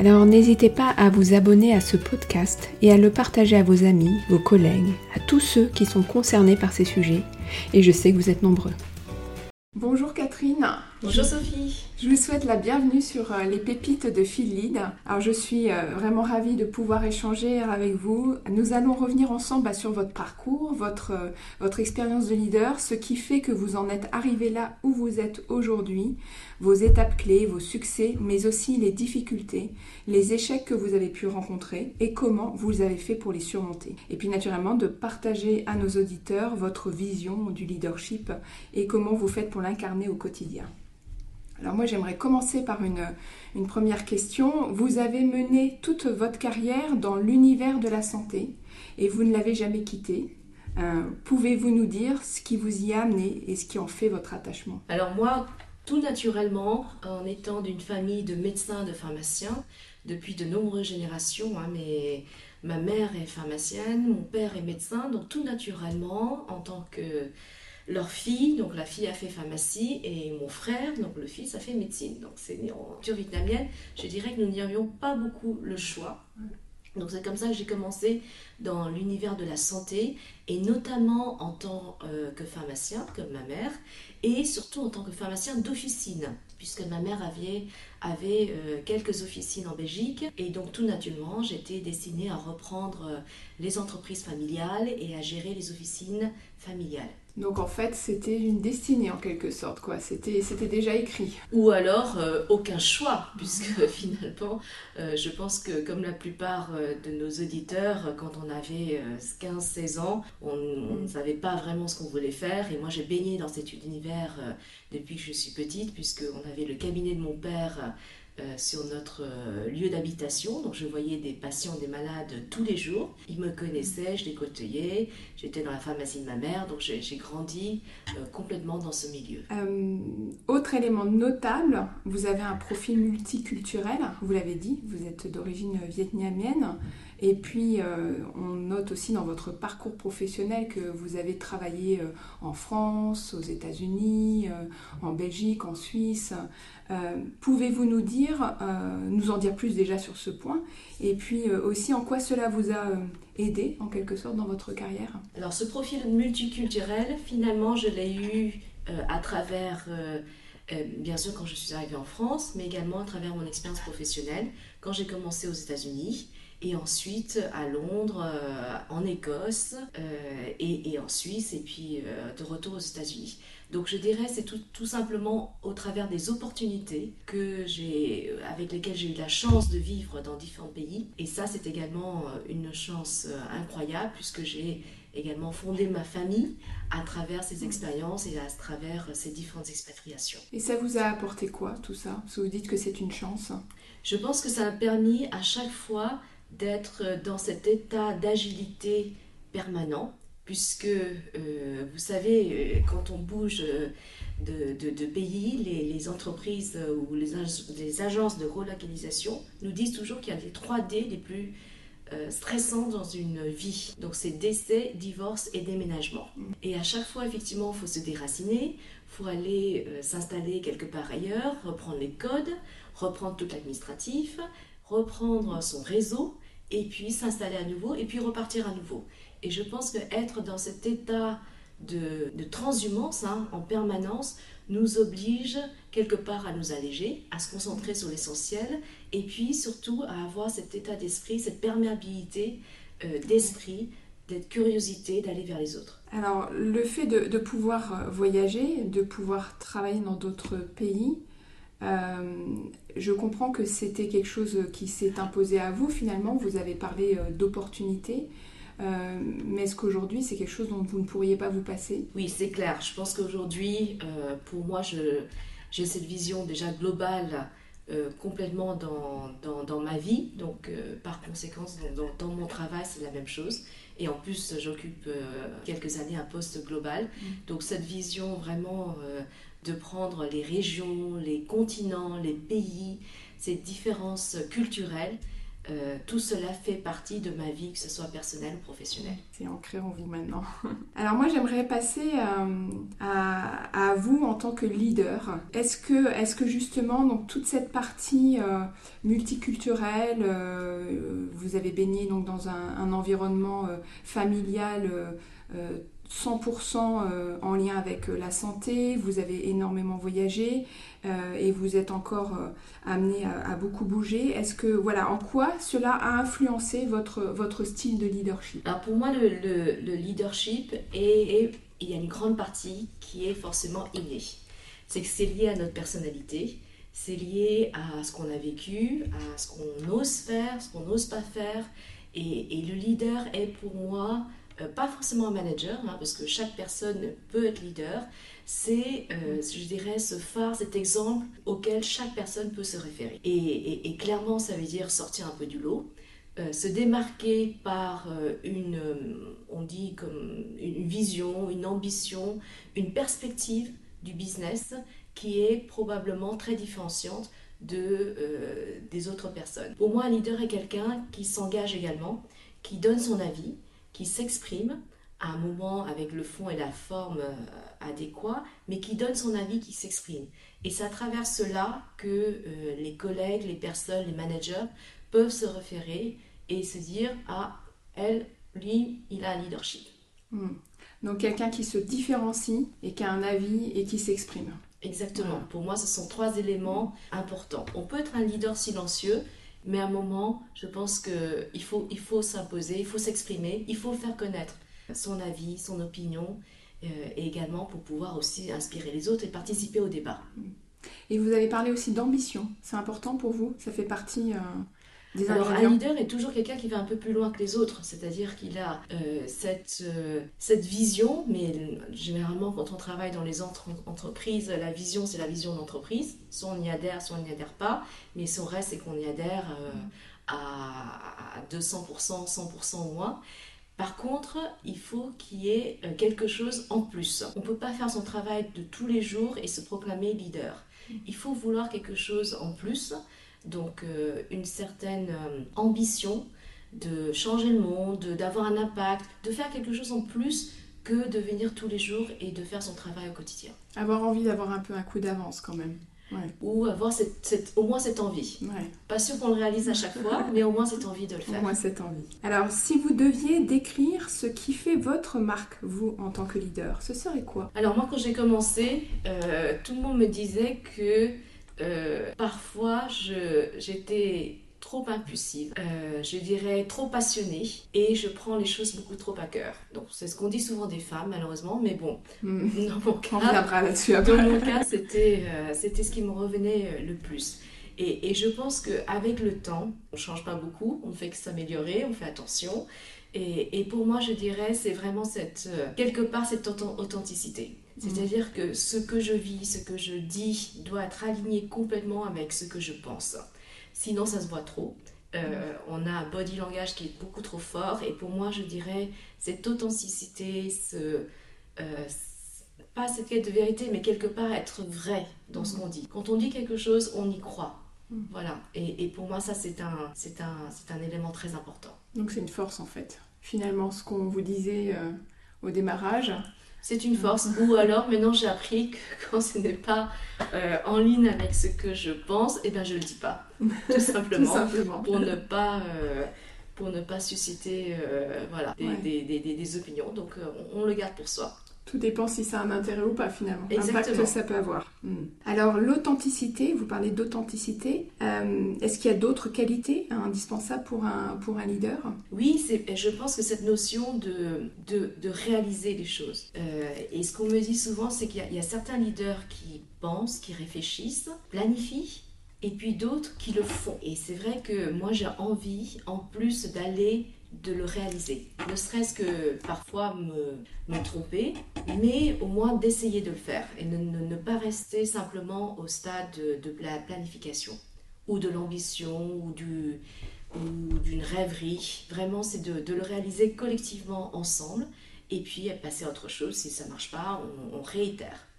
Alors n'hésitez pas à vous abonner à ce podcast et à le partager à vos amis, vos collègues, à tous ceux qui sont concernés par ces sujets. Et je sais que vous êtes nombreux. Bonjour Catherine. Bonjour Sophie. Je vous souhaite la bienvenue sur euh, les pépites de Phil Alors je suis euh, vraiment ravie de pouvoir échanger avec vous. Nous allons revenir ensemble bah, sur votre parcours, votre, euh, votre expérience de leader, ce qui fait que vous en êtes arrivé là où vous êtes aujourd'hui, vos étapes clés, vos succès, mais aussi les difficultés, les échecs que vous avez pu rencontrer et comment vous avez fait pour les surmonter. Et puis naturellement de partager à nos auditeurs votre vision du leadership et comment vous faites pour l'incarner au quotidien. Alors moi j'aimerais commencer par une, une, première question. Vous avez mené toute votre carrière dans l'univers de la santé et vous ne l'avez jamais quitté. Euh, pouvez-vous nous dire ce qui vous y a amené et ce qui en fait votre attachement? Alors moi, tout naturellement, en étant d'une famille de médecins, de pharmaciens, depuis de nombreuses générations, hein, ma mère est pharmacienne, mon père est médecin, donc tout naturellement, en tant que leur fille, donc la fille a fait pharmacie, et mon frère, donc le fils, a fait médecine. Donc c'est en culture vietnamienne, je dirais que nous n'y avions pas beaucoup le choix. Donc c'est comme ça que j'ai commencé dans l'univers de la santé et notamment en tant euh, que pharmacien comme ma mère et surtout en tant que pharmacien d'officine puisque ma mère avait, avait euh, quelques officines en Belgique et donc tout naturellement j'étais destinée à reprendre euh, les entreprises familiales et à gérer les officines familiales. Donc en fait, c'était une destinée en quelque sorte, quoi. C'était, c'était déjà écrit. Ou alors euh, aucun choix, puisque finalement, euh, je pense que comme la plupart de nos auditeurs, quand on avait 15-16 ans, on ne savait pas vraiment ce qu'on voulait faire. Et moi, j'ai baigné dans cet univers depuis que je suis petite, puisqu'on avait le cabinet de mon père euh, sur notre euh, lieu d'habitation. Donc je voyais des patients, des malades tous les jours. Ils me connaissaient, je les côtoyais. J'étais dans la pharmacie de ma mère, donc j'ai grandi euh, complètement dans ce milieu. autre élément notable, vous avez un profil multiculturel, vous l'avez dit, vous êtes d'origine vietnamienne. Et puis, on note aussi dans votre parcours professionnel que vous avez travaillé en France, aux États-Unis, en Belgique, en Suisse. Euh, pouvez-vous nous dire, euh, nous en dire plus déjà sur ce point, et puis euh, aussi en quoi cela vous a aidé en quelque sorte dans votre carrière? Alors ce profil multiculturel, finalement, je l'ai eu à travers, bien sûr quand je suis arrivée en France, mais également à travers mon expérience professionnelle, quand j'ai commencé aux États-Unis et ensuite à Londres, en Écosse et, et, en Suisse, et puis de retour aux États-Unis. Donc je dirais c'est tout, simplement au travers des opportunités que j'ai, euh, avec lesquelles j'ai eu la chance de vivre dans différents pays. Et ça c'est également euh, une chance euh, incroyable puisque j'ai également fondé ma famille à travers ces expériences et à travers ces différentes expatriations. Et ça vous a apporté quoi tout ça? Si vous dites que c'est une chance Je pense que ça a permis à chaque fois d'être dans cet état d'agilité permanent puisque euh, vous savez, euh, quand on bouge euh, de, pays, les, entreprises ou les, les, agences de relocalisation nous disent toujours qu'il y a les 3 D les plus stressants dans une vie. Donc c'est décès, divorce et déménagement. Mm. Et à chaque fois, effectivement, il faut se déraciner, il faut aller s'installer quelque part ailleurs, reprendre les codes, reprendre tout l'administratif, reprendre son réseau, et puis s'installer à nouveau, et puis repartir à nouveau. Et je pense qu'être dans cet état de, transhumance hein, en permanence nous oblige quelque part à nous alléger, à se concentrer sur l'essentiel, et puis surtout à avoir cet état d'esprit, cette perméabilité euh, d'esprit d'être curiosité, d'aller vers les autres. Alors, le fait de, pouvoir voyager, de pouvoir travailler dans d'autres pays, je comprends que c'était quelque chose qui s'est imposé à vous finalement. Vous avez parlé d'opportunités. Euh, mais est-ce qu'aujourd'hui, c'est quelque chose dont vous ne pourriez pas vous passer? Oui, c'est clair. Je pense qu'aujourd'hui, euh, pour moi, j'ai cette vision déjà globale euh, complètement dans, dans, dans, ma vie. Donc, par conséquent, dans, dans, mon travail, c'est la même chose. Et en plus, j'occupe quelques années un poste global. Mm. Donc, cette vision vraiment de prendre les régions, les continents, les pays, ces différences culturelles, euh, tout cela fait partie de ma vie, que ce soit personnelle ou professionnelle. C'est ancré en vous maintenant. Alors moi j'aimerais passer euh, à, vous en tant que leader. Est-ce que, est que justement donc, toute cette partie euh, multiculturelle, vous avez baigné donc, dans un, un environnement familial 100% euh, en lien avec euh, la santé, vous avez énormément voyagé euh, et vous êtes encore amené à, beaucoup bouger. Est-ce que, voilà, en quoi cela a influencé votre, votre style de leadership? Alors pour moi, le, leadership, est, il y a une grande partie qui est forcément innée. C'est que c'est lié à notre personnalité, c'est lié à ce qu'on a vécu, à ce qu'on ose faire, ce qu'on n'ose pas faire. Et, et, le leader est pour moi euh, pas forcément un manager, hein, parce que chaque personne peut être leader, c'est, euh, je dirais, ce phare, cet exemple auquel chaque personne peut se référer. Et, clairement, ça veut dire sortir un peu du lot, euh, se démarquer par une, on dit comme une vision, une ambition, une perspective du business qui est probablement très différenciante de, des autres personnes. Pour moi, un leader est quelqu'un qui s'engage également, qui donne son avis, qui s'exprime à un moment avec le fond et la forme euh, adéquats, mais qui donne son avis, qui s'exprime. Et c'est à travers cela que euh, les collègues, les personnes, les managers peuvent se référer et se dire Ah, elle, lui, il a un leadership. Hmm. Donc quelqu'un qui se différencie et qui a un avis et qui s'exprime. Exactement. Pour moi, ce sont trois éléments importants. On peut être un leader silencieux, mais à un moment, je pense qu'il faut, il faut s'imposer, il faut s'exprimer, il faut faire connaître son avis, son opinion, euh, et également pour pouvoir aussi inspirer les autres et participer au débat. Et vous avez parlé aussi d'ambition. C'est important pour vous? Ça fait partie... Euh, alors, un leader est toujours quelqu'un qui va un peu plus loin que les autres, c'est-à-dire qu'il a euh, cette, euh, cette vision, mais généralement quand on travaille dans les entreprises, la vision c'est la vision d'entreprise, soit on y adhère, soit on n'y adhère pas, mais son reste c'est qu'on y adhère euh, à, 200%, 100% au moins. Par contre, il faut qu'il y ait quelque chose en plus. On ne peut pas faire son travail de tous les jours et se proclamer leader. Il faut vouloir quelque chose en plus donc euh, une certaine euh, ambition de changer le monde, d'avoir un impact, de faire quelque chose en plus que de venir tous les jours et de faire son travail au quotidien. Avoir envie d'avoir un peu un coup d'avance quand même. Ou avoir cette, au moins cette envie. Pas sûr qu'on le réalise à chaque fois, mais au moins cette envie de le faire. Au moins cette envie. Alors, si vous deviez décrire ce qui fait votre marque, vous, en tant que leader, ce serait quoi? Alors, moi, quand j'ai commencé, euh, tout le monde me disait que euh, parfois j'étais trop impulsive, euh, je dirais trop passionnée et je prends les choses beaucoup trop à cœur. Donc c'est ce qu'on dit souvent des femmes malheureusement, mais bon, hmm. dans mon cas, Dans mon cas, c'était euh, c'était ce qui me revenait le plus. Et, et je pense qu'avec le temps, on ne change pas beaucoup, on fait que s'améliorer, on fait attention. Et, et, pour moi, je dirais, c'est vraiment cette, quelque part cette authenticité. C'est-à-dire que ce que je vis, ce que je dis doit être aligné complètement avec ce que je pense. Sinon, ça se voit trop. Euh, on a un body langage qui est beaucoup trop fort. Et pour moi, je dirais cette authenticité, ce, euh, pas cette quête de vérité, mais quelque part être vrai dans ce mm. qu'on dit. Quand on dit quelque chose, on y croit. Mm. Voilà. Et, pour moi, ça, c'est un, c'est un, c'est un élément très important. Donc, c'est une force en fait. Finalement, ce qu'on vous disait euh, au démarrage, c'est une force. Ou alors maintenant j'ai appris que quand ce n'est pas euh, en ligne avec ce que je pense, et eh ben je le dis pas. Tout simplement. Pour ne pas, euh, pour ne pas susciter euh, voilà, des, des, des, opinions. Donc on, le garde pour soi. Tout dépend si ça a un intérêt ou pas finalement. Exactement. L'impact ça peut avoir. Hmm. Alors l'authenticité, vous parlez d'authenticité. Euh, est-ce qu'il y a d'autres qualités hein, indispensables pour un, pour un leader? Oui, je pense que cette notion de, de, de réaliser les choses. Euh, et ce qu'on me dit souvent, c'est qu'il y, y, a certains leaders qui pensent, qui réfléchissent, planifient, et puis d'autres qui le font. Et c'est vrai que moi j'ai envie, en plus d'aller de le réaliser. Ne serait-ce que parfois me, me, tromper, mais au moins d'essayer de le faire et ne, ne, pas rester simplement au stade de, la planification ou de l'ambition ou du d'une rêverie. Vraiment, c'est de, le réaliser collectivement ensemble et puis passer à autre chose. Si ça ne marche pas, on réitère.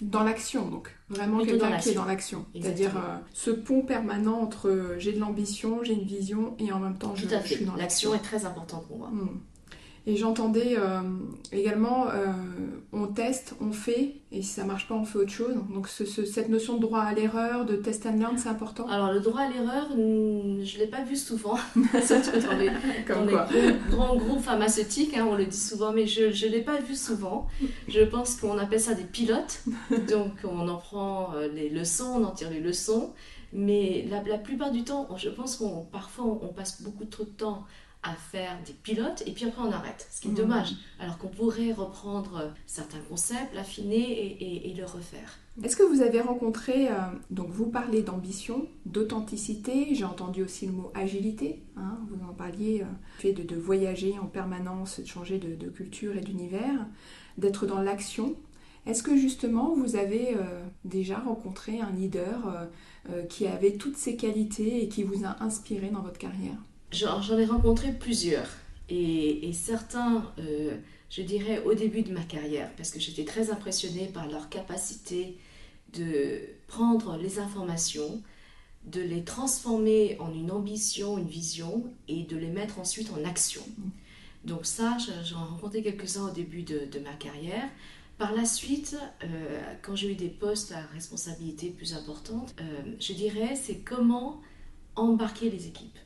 Dans l'action, donc. Vraiment quelqu'un qui est dans l'action. C'est-à-dire euh, ce pont permanent entre euh, j'ai de l'ambition, j'ai une vision et en même temps je, suis dans l'action. L'action est très importante pour moi. Hmm. Et j'entendais euh, également, euh, on teste, on fait, et si ça marche pas, on fait autre chose. Donc ce, ce, cette notion de droit à l'erreur, de test and learn, c'est important. Alors le droit à l'erreur, je l'ai pas vu souvent, surtout dans les, dans les gros, grands groupes pharmaceutiques, hein, on le dit souvent, mais je ne l'ai pas vu souvent. Je pense qu'on appelle ça des pilotes, donc on en prend euh, les leçons, on en tire les leçons, mais la, la plupart du temps, je pense qu'on parfois on passe beaucoup trop de temps à faire des pilotes et puis après on arrête, ce qui est mmh. dommage, alors qu'on pourrait reprendre certains concepts, l'affiner et, et, et, le refaire. Est-ce que vous avez rencontré, euh, donc vous parlez d'ambition, d'authenticité, j'ai entendu aussi le mot agilité, hein, vous en parliez, euh, fait de, de, voyager en permanence, de changer de, de culture et d'univers, d'être dans l'action. Est-ce que justement vous avez euh, déjà rencontré un leader euh, euh, qui avait toutes ces qualités et qui vous a inspiré dans votre carrière? J'en ai rencontré plusieurs. Et, certains, euh, je dirais, au début de ma carrière, parce que j'étais très impressionnée par leur capacité de prendre les informations, de les transformer en une ambition, une vision, et de les mettre ensuite en action. Donc ça, j'en ai rencontré quelques-uns au début de, de, ma carrière. Par la suite, euh, quand j'ai eu des postes à responsabilité plus importante, euh, je dirais, c'est comment embarquer les équipes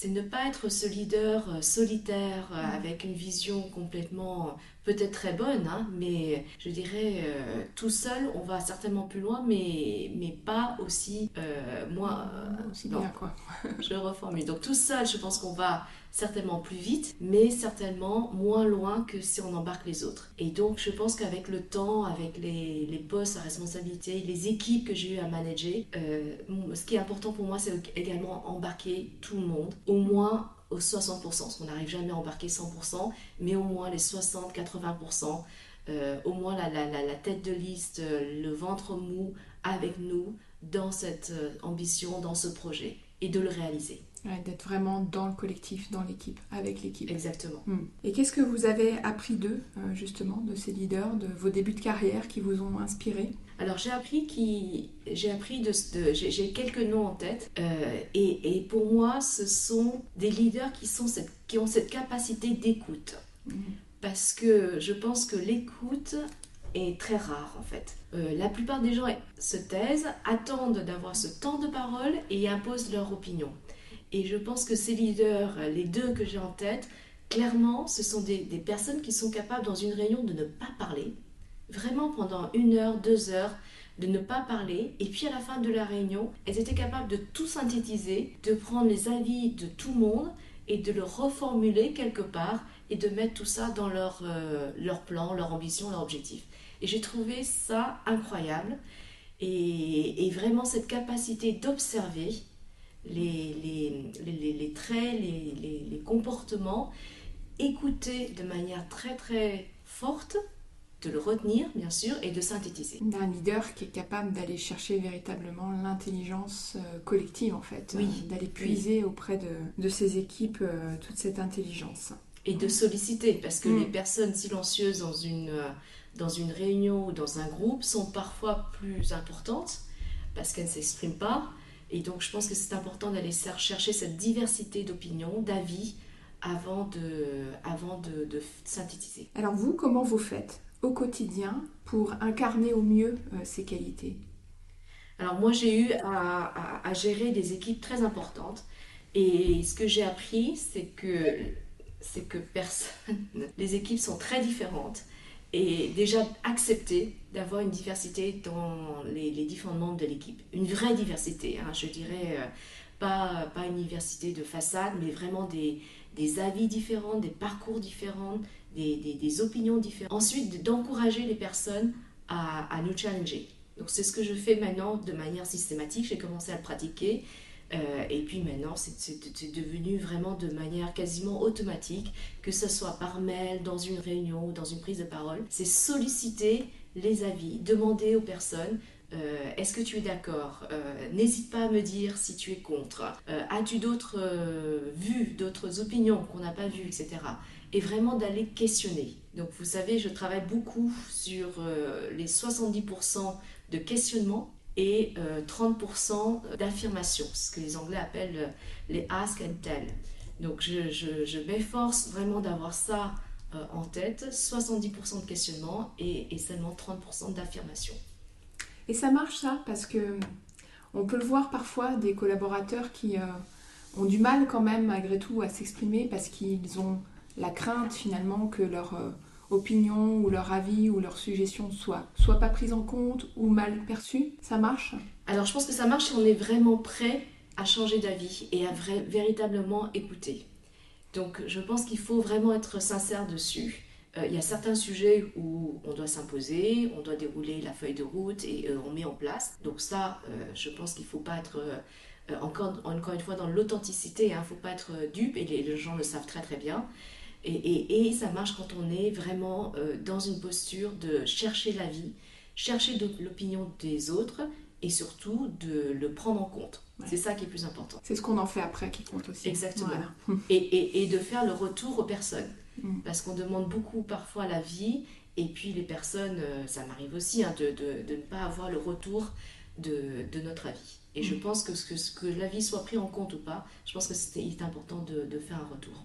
c'est ne pas être ce leader euh, solitaire euh, avec une vision complètement peut-être très bonne, hein, mais je dirais euh, tout seul, on va certainement plus loin, mais, mais pas aussi euh, moi. aussi non, bien, quoi. je reformule. Donc tout seul, je pense qu'on va certainement plus vite, mais certainement moins loin que si on embarque les autres. Et donc je pense qu'avec le temps, avec les, les, postes à responsabilité, les équipes que j'ai eu à manager, euh, ce qui est important pour moi, c'est également embarquer tout le monde, au moins aux 60%, parce qu'on n'arrive jamais à embarquer 100%, mais au moins les 60-80%, euh, au moins la, la, la, la, tête de liste, euh, le ventre mou avec nous dans cette euh, ambition, dans ce projet, et de le réaliser. Ouais, D'être vraiment dans le collectif, dans l'équipe, avec l'équipe. Exactement. Hmm. Et qu'est-ce que vous avez appris d'eux, justement, de ces leaders, de vos débuts de carrière qui vous ont inspiré? Alors j'ai appris qui, j'ai appris de, de j'ai quelques noms en tête, euh, et, et, pour moi, ce sont des leaders qui sont cette, qui ont cette capacité d'écoute, hmm. parce que je pense que l'écoute est très rare en fait. Euh, la plupart des gens se taisent, attendent d'avoir ce temps de parole et imposent leur opinion. Et je pense que ces leaders, les deux que j'ai en tête, clairement, ce sont des, des, personnes qui sont capables dans une réunion de ne pas parler, vraiment pendant une heure, deux heures, de ne pas parler. Et puis à la fin de la réunion, elles étaient capables de tout synthétiser, de prendre les avis de tout le monde et de le reformuler quelque part et de mettre tout ça dans leur, euh, leur plan, leur ambition, leur objectif. Et j'ai trouvé ça incroyable. Et, vraiment cette capacité d'observer les, les, les, les traits, les, comportements, écouter de manière très très forte, de le retenir bien sûr et de synthétiser. Un leader qui est capable d'aller chercher véritablement l'intelligence euh, collective en fait, oui. euh, d'aller puiser oui. auprès de, de, ses équipes euh, toute cette intelligence. Et de solliciter, parce que mmh. les personnes silencieuses dans une, dans une réunion ou dans un groupe sont parfois plus importantes parce qu'elles ne s'expriment pas et donc, je pense que c'est important d'aller chercher cette diversité d'opinions, d'avis, avant, de, avant de, de, synthétiser. Alors, vous, comment vous faites? Au quotidien pour incarner au mieux euh, ces qualités Alors, moi, j'ai eu à, gérer des équipes très importantes. Et ce que j'ai appris, c'est que, c'est que personne, les équipes sont très différentes. et déjà accepter d'avoir une diversité dans les, différents membres de l'équipe. Une vraie diversité, hein, je dirais, euh, pas, pas une diversité de façade, mais vraiment des, des avis différents, des parcours différents, des, opinions différentes. Ensuite, d'encourager les personnes à, à nous challenger. Donc c'est ce que je fais maintenant de manière systématique. J'ai commencé à le pratiquer. Euh, et puis maintenant, c'est devenu vraiment de manière quasiment automatique, que ce soit par mail, dans une réunion ou dans une prise de parole. C'est solliciter les avis, demander aux personnes euh, est-ce que tu es d'accord? Euh, N'hésite pas à me dire si tu es contre. As-tu d'autres vues, d'autres opinions qu'on n'a pas vues, etc. Et vraiment d'aller questionner. Donc vous savez, je travaille beaucoup sur les 70% de questionnement et 30% euh, d'affirmation, ce que les Anglais appellent euh, les ask and tell. Donc je, m'efforce vraiment d'avoir ça euh, en tête, 70% de questionnement et, seulement 30% d'affirmation. Et ça marche ça parce que on peut le voir parfois des collaborateurs qui ont du mal quand même malgré tout à s'exprimer parce qu'ils ont la crainte finalement que leur opinion ou leur avis ou leur suggestion soit soit pas prise en compte ou mal perçue Ça marche? Alors je pense que ça marche si on est vraiment prêt à changer d'avis et à véritablement écouter. Donc je pense qu'il faut vraiment être sincère dessus. Euh, il y a certains sujets où on doit s'imposer, on doit dérouler la feuille de route et euh, on met en place. Donc ça, euh, je pense qu'il ne faut pas être encore, encore une fois dans l'authenticité, il hein. ne faut pas être dupe et les, les gens le savent très très bien. Et, ça marche quand on est vraiment dans une posture de chercher la vie, chercher l'opinion des autres et surtout de le prendre en compte. C'est ça qui est plus important. C'est ce qu'on en fait après qui compte aussi. Exactement. Et, de faire le retour aux personnes. Mm. Parce qu'on demande beaucoup parfois la vie et puis les personnes, euh, ça m'arrive aussi hein, de, ne pas avoir le retour de, notre avis. Et je mm. pense que, que, que l'avis soit pris en compte ou pas, je pense que c'est important de, de faire un retour.